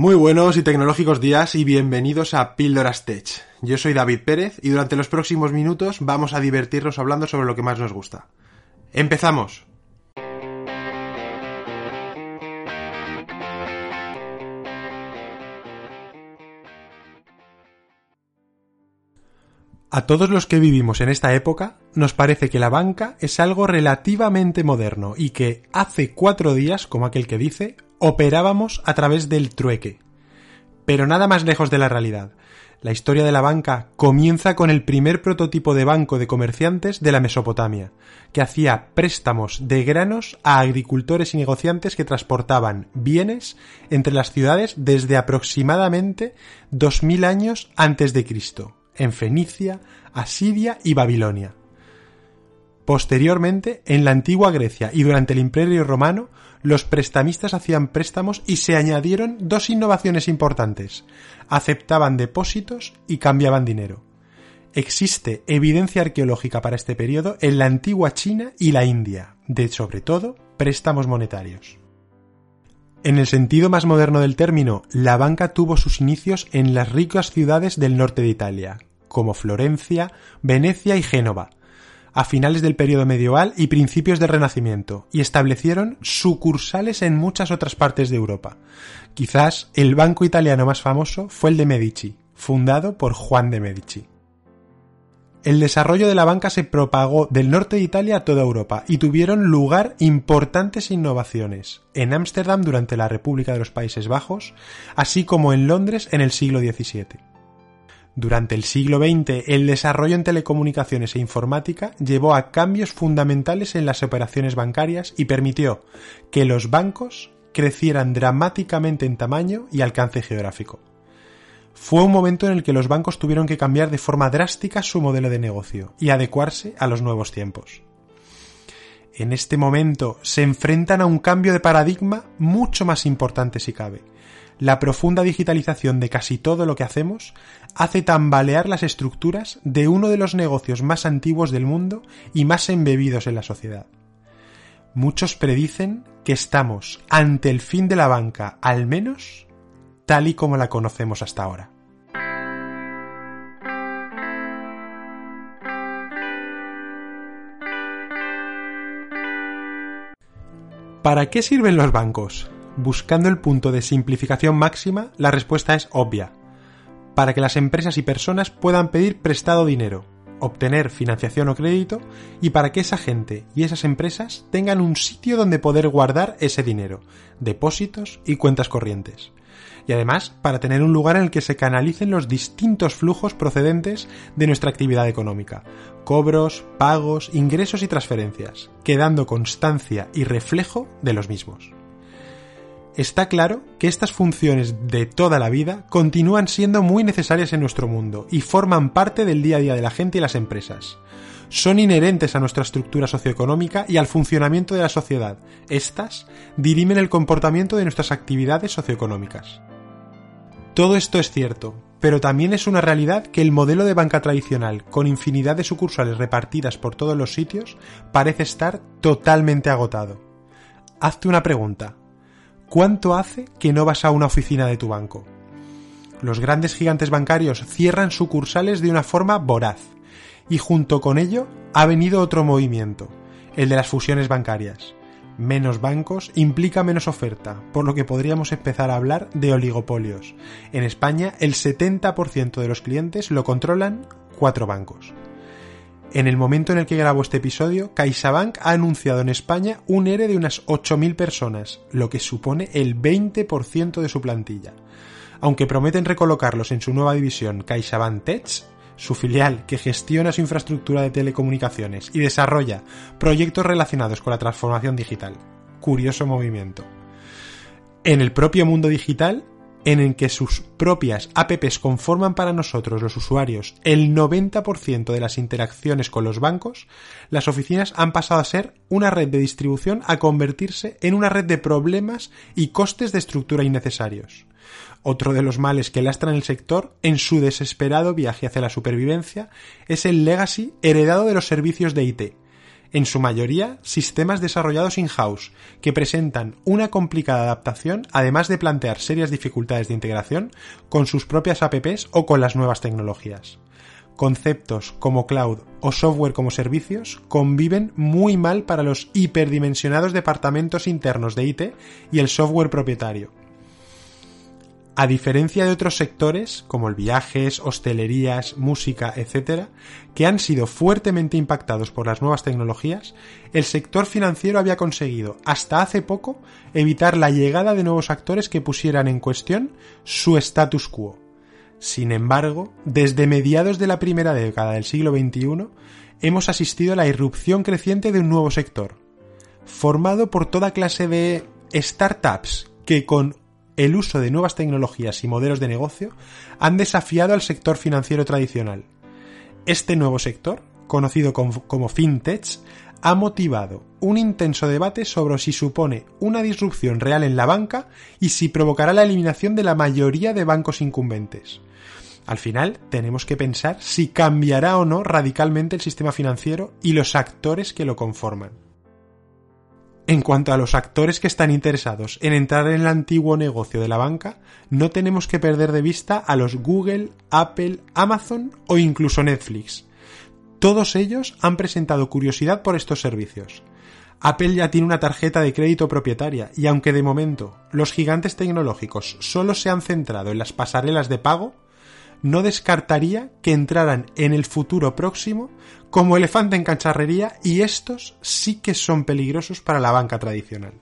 Muy buenos y tecnológicos días y bienvenidos a Píldoras Tech. Yo soy David Pérez y durante los próximos minutos vamos a divertirnos hablando sobre lo que más nos gusta. ¡Empezamos! A todos los que vivimos en esta época nos parece que la banca es algo relativamente moderno y que hace cuatro días, como aquel que dice, operábamos a través del trueque. Pero nada más lejos de la realidad. La historia de la banca comienza con el primer prototipo de banco de comerciantes de la Mesopotamia, que hacía préstamos de granos a agricultores y negociantes que transportaban bienes entre las ciudades desde aproximadamente 2000 años antes de Cristo en Fenicia, Asiria y Babilonia. Posteriormente, en la antigua Grecia y durante el Imperio Romano, los prestamistas hacían préstamos y se añadieron dos innovaciones importantes. Aceptaban depósitos y cambiaban dinero. Existe evidencia arqueológica para este periodo en la antigua China y la India, de sobre todo préstamos monetarios. En el sentido más moderno del término, la banca tuvo sus inicios en las ricas ciudades del norte de Italia, como Florencia, Venecia y Génova, a finales del periodo medieval y principios del Renacimiento, y establecieron sucursales en muchas otras partes de Europa. Quizás el banco italiano más famoso fue el de Medici, fundado por Juan de Medici. El desarrollo de la banca se propagó del norte de Italia a toda Europa y tuvieron lugar importantes innovaciones en Ámsterdam durante la República de los Países Bajos, así como en Londres en el siglo XVII. Durante el siglo XX, el desarrollo en telecomunicaciones e informática llevó a cambios fundamentales en las operaciones bancarias y permitió que los bancos crecieran dramáticamente en tamaño y alcance geográfico. Fue un momento en el que los bancos tuvieron que cambiar de forma drástica su modelo de negocio y adecuarse a los nuevos tiempos. En este momento se enfrentan a un cambio de paradigma mucho más importante si cabe, la profunda digitalización de casi todo lo que hacemos hace tambalear las estructuras de uno de los negocios más antiguos del mundo y más embebidos en la sociedad. Muchos predicen que estamos ante el fin de la banca, al menos tal y como la conocemos hasta ahora. ¿Para qué sirven los bancos? Buscando el punto de simplificación máxima, la respuesta es obvia. Para que las empresas y personas puedan pedir prestado dinero, obtener financiación o crédito y para que esa gente y esas empresas tengan un sitio donde poder guardar ese dinero, depósitos y cuentas corrientes. Y además para tener un lugar en el que se canalicen los distintos flujos procedentes de nuestra actividad económica, cobros, pagos, ingresos y transferencias, quedando constancia y reflejo de los mismos está claro que estas funciones de toda la vida continúan siendo muy necesarias en nuestro mundo y forman parte del día a día de la gente y las empresas. Son inherentes a nuestra estructura socioeconómica y al funcionamiento de la sociedad. Estas dirimen el comportamiento de nuestras actividades socioeconómicas. Todo esto es cierto, pero también es una realidad que el modelo de banca tradicional, con infinidad de sucursales repartidas por todos los sitios, parece estar totalmente agotado. Hazte una pregunta. ¿Cuánto hace que no vas a una oficina de tu banco? Los grandes gigantes bancarios cierran sucursales de una forma voraz, y junto con ello ha venido otro movimiento, el de las fusiones bancarias. Menos bancos implica menos oferta, por lo que podríamos empezar a hablar de oligopolios. En España, el 70% de los clientes lo controlan cuatro bancos. En el momento en el que grabo este episodio, CaixaBank ha anunciado en España un ERE de unas 8.000 personas, lo que supone el 20% de su plantilla. Aunque prometen recolocarlos en su nueva división CaixaBank Tech, su filial que gestiona su infraestructura de telecomunicaciones y desarrolla proyectos relacionados con la transformación digital. Curioso movimiento. En el propio mundo digital, en el que sus propias apps conforman para nosotros los usuarios el 90% de las interacciones con los bancos, las oficinas han pasado a ser una red de distribución a convertirse en una red de problemas y costes de estructura innecesarios. Otro de los males que lastran el sector en su desesperado viaje hacia la supervivencia es el legacy heredado de los servicios de IT, en su mayoría sistemas desarrollados in-house, que presentan una complicada adaptación, además de plantear serias dificultades de integración con sus propias apps o con las nuevas tecnologías. Conceptos como cloud o software como servicios conviven muy mal para los hiperdimensionados departamentos internos de IT y el software propietario a diferencia de otros sectores, como el viajes, hostelerías, música, etc., que han sido fuertemente impactados por las nuevas tecnologías, el sector financiero había conseguido, hasta hace poco, evitar la llegada de nuevos actores que pusieran en cuestión su status quo. Sin embargo, desde mediados de la primera década del siglo XXI, hemos asistido a la irrupción creciente de un nuevo sector, formado por toda clase de startups que con el uso de nuevas tecnologías y modelos de negocio han desafiado al sector financiero tradicional. Este nuevo sector, conocido como, fintech, ha motivado un intenso debate sobre si supone una disrupción real en la banca y si provocará la eliminación de la mayoría de bancos incumbentes. Al final, tenemos que pensar si cambiará o no radicalmente el sistema financiero y los actores que lo conforman. En cuanto a los actores que están interesados en entrar en el antiguo negocio de la banca, no tenemos que perder de vista a los Google, Apple, Amazon o incluso Netflix. Todos ellos han presentado curiosidad por estos servicios. Apple ya tiene una tarjeta de crédito propietaria y aunque de momento los gigantes tecnológicos solo se han centrado en las pasarelas de pago, no descartaría que entraran en el futuro próximo como elefante en cacharrería y estos sí que son peligrosos para la banca tradicional.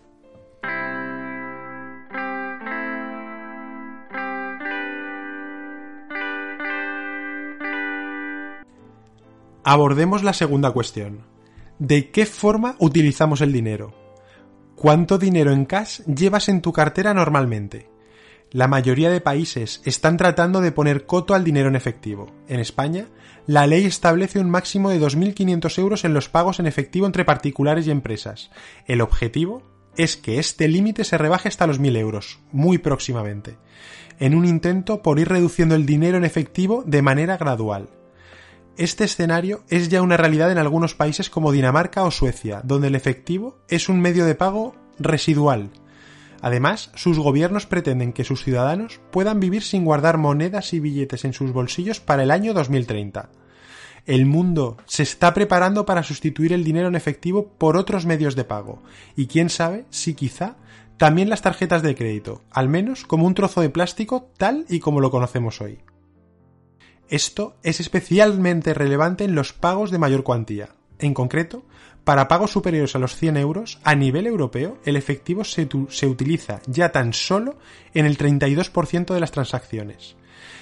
Abordemos la segunda cuestión. ¿De qué forma utilizamos el dinero? ¿Cuánto dinero en cash llevas en tu cartera normalmente? La mayoría de países están tratando de poner coto al dinero en efectivo. En España, la ley establece un máximo de 2.500 euros en los pagos en efectivo entre particulares y empresas. El objetivo es que este límite se rebaje hasta los 1.000 euros, muy próximamente, en un intento por ir reduciendo el dinero en efectivo de manera gradual. Este escenario es ya una realidad en algunos países como Dinamarca o Suecia, donde el efectivo es un medio de pago residual, Además, sus gobiernos pretenden que sus ciudadanos puedan vivir sin guardar monedas y billetes en sus bolsillos para el año 2030. El mundo se está preparando para sustituir el dinero en efectivo por otros medios de pago, y quién sabe si quizá también las tarjetas de crédito, al menos como un trozo de plástico tal y como lo conocemos hoy. Esto es especialmente relevante en los pagos de mayor cuantía. En concreto, para pagos superiores a los 100 euros, a nivel europeo, el efectivo se, se utiliza ya tan solo en el 32% de las transacciones,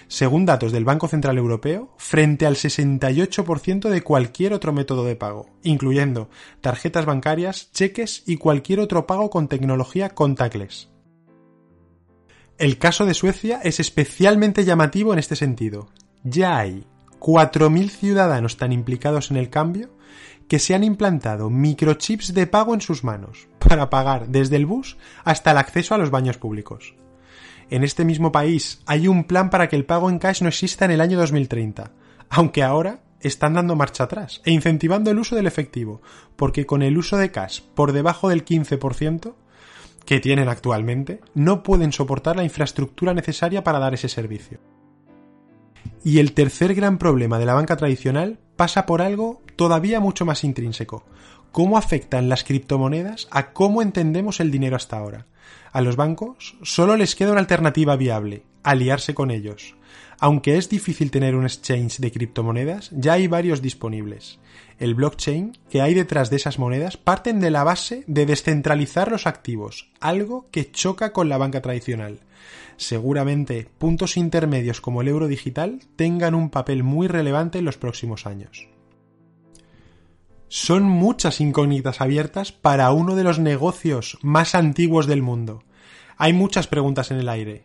según datos del Banco Central Europeo, frente al 68% de cualquier otro método de pago, incluyendo tarjetas bancarias, cheques y cualquier otro pago con tecnología contactless. El caso de Suecia es especialmente llamativo en este sentido. Ya hay 4.000 ciudadanos tan implicados en el cambio que se han implantado microchips de pago en sus manos para pagar desde el bus hasta el acceso a los baños públicos. En este mismo país hay un plan para que el pago en cash no exista en el año 2030, aunque ahora están dando marcha atrás e incentivando el uso del efectivo, porque con el uso de cash por debajo del 15% que tienen actualmente, no pueden soportar la infraestructura necesaria para dar ese servicio. Y el tercer gran problema de la banca tradicional pasa por algo todavía mucho más intrínseco. ¿Cómo afectan las criptomonedas a cómo entendemos el dinero hasta ahora? A los bancos solo les queda una alternativa viable, aliarse con ellos. Aunque es difícil tener un exchange de criptomonedas, ya hay varios disponibles. El blockchain que hay detrás de esas monedas parten de la base de descentralizar los activos, algo que choca con la banca tradicional seguramente puntos intermedios como el euro digital tengan un papel muy relevante en los próximos años. Son muchas incógnitas abiertas para uno de los negocios más antiguos del mundo. Hay muchas preguntas en el aire.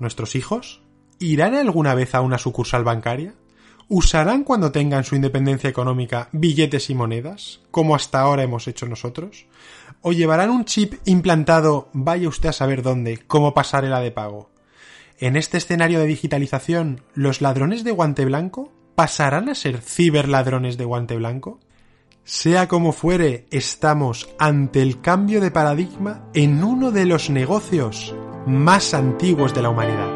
¿Nuestros hijos? ¿Irán alguna vez a una sucursal bancaria? ¿Usarán cuando tengan su independencia económica billetes y monedas, como hasta ahora hemos hecho nosotros? ¿O llevarán un chip implantado, vaya usted a saber dónde, como pasarela de pago? En este escenario de digitalización, ¿los ladrones de guante blanco pasarán a ser ciberladrones de guante blanco? Sea como fuere, estamos ante el cambio de paradigma en uno de los negocios más antiguos de la humanidad.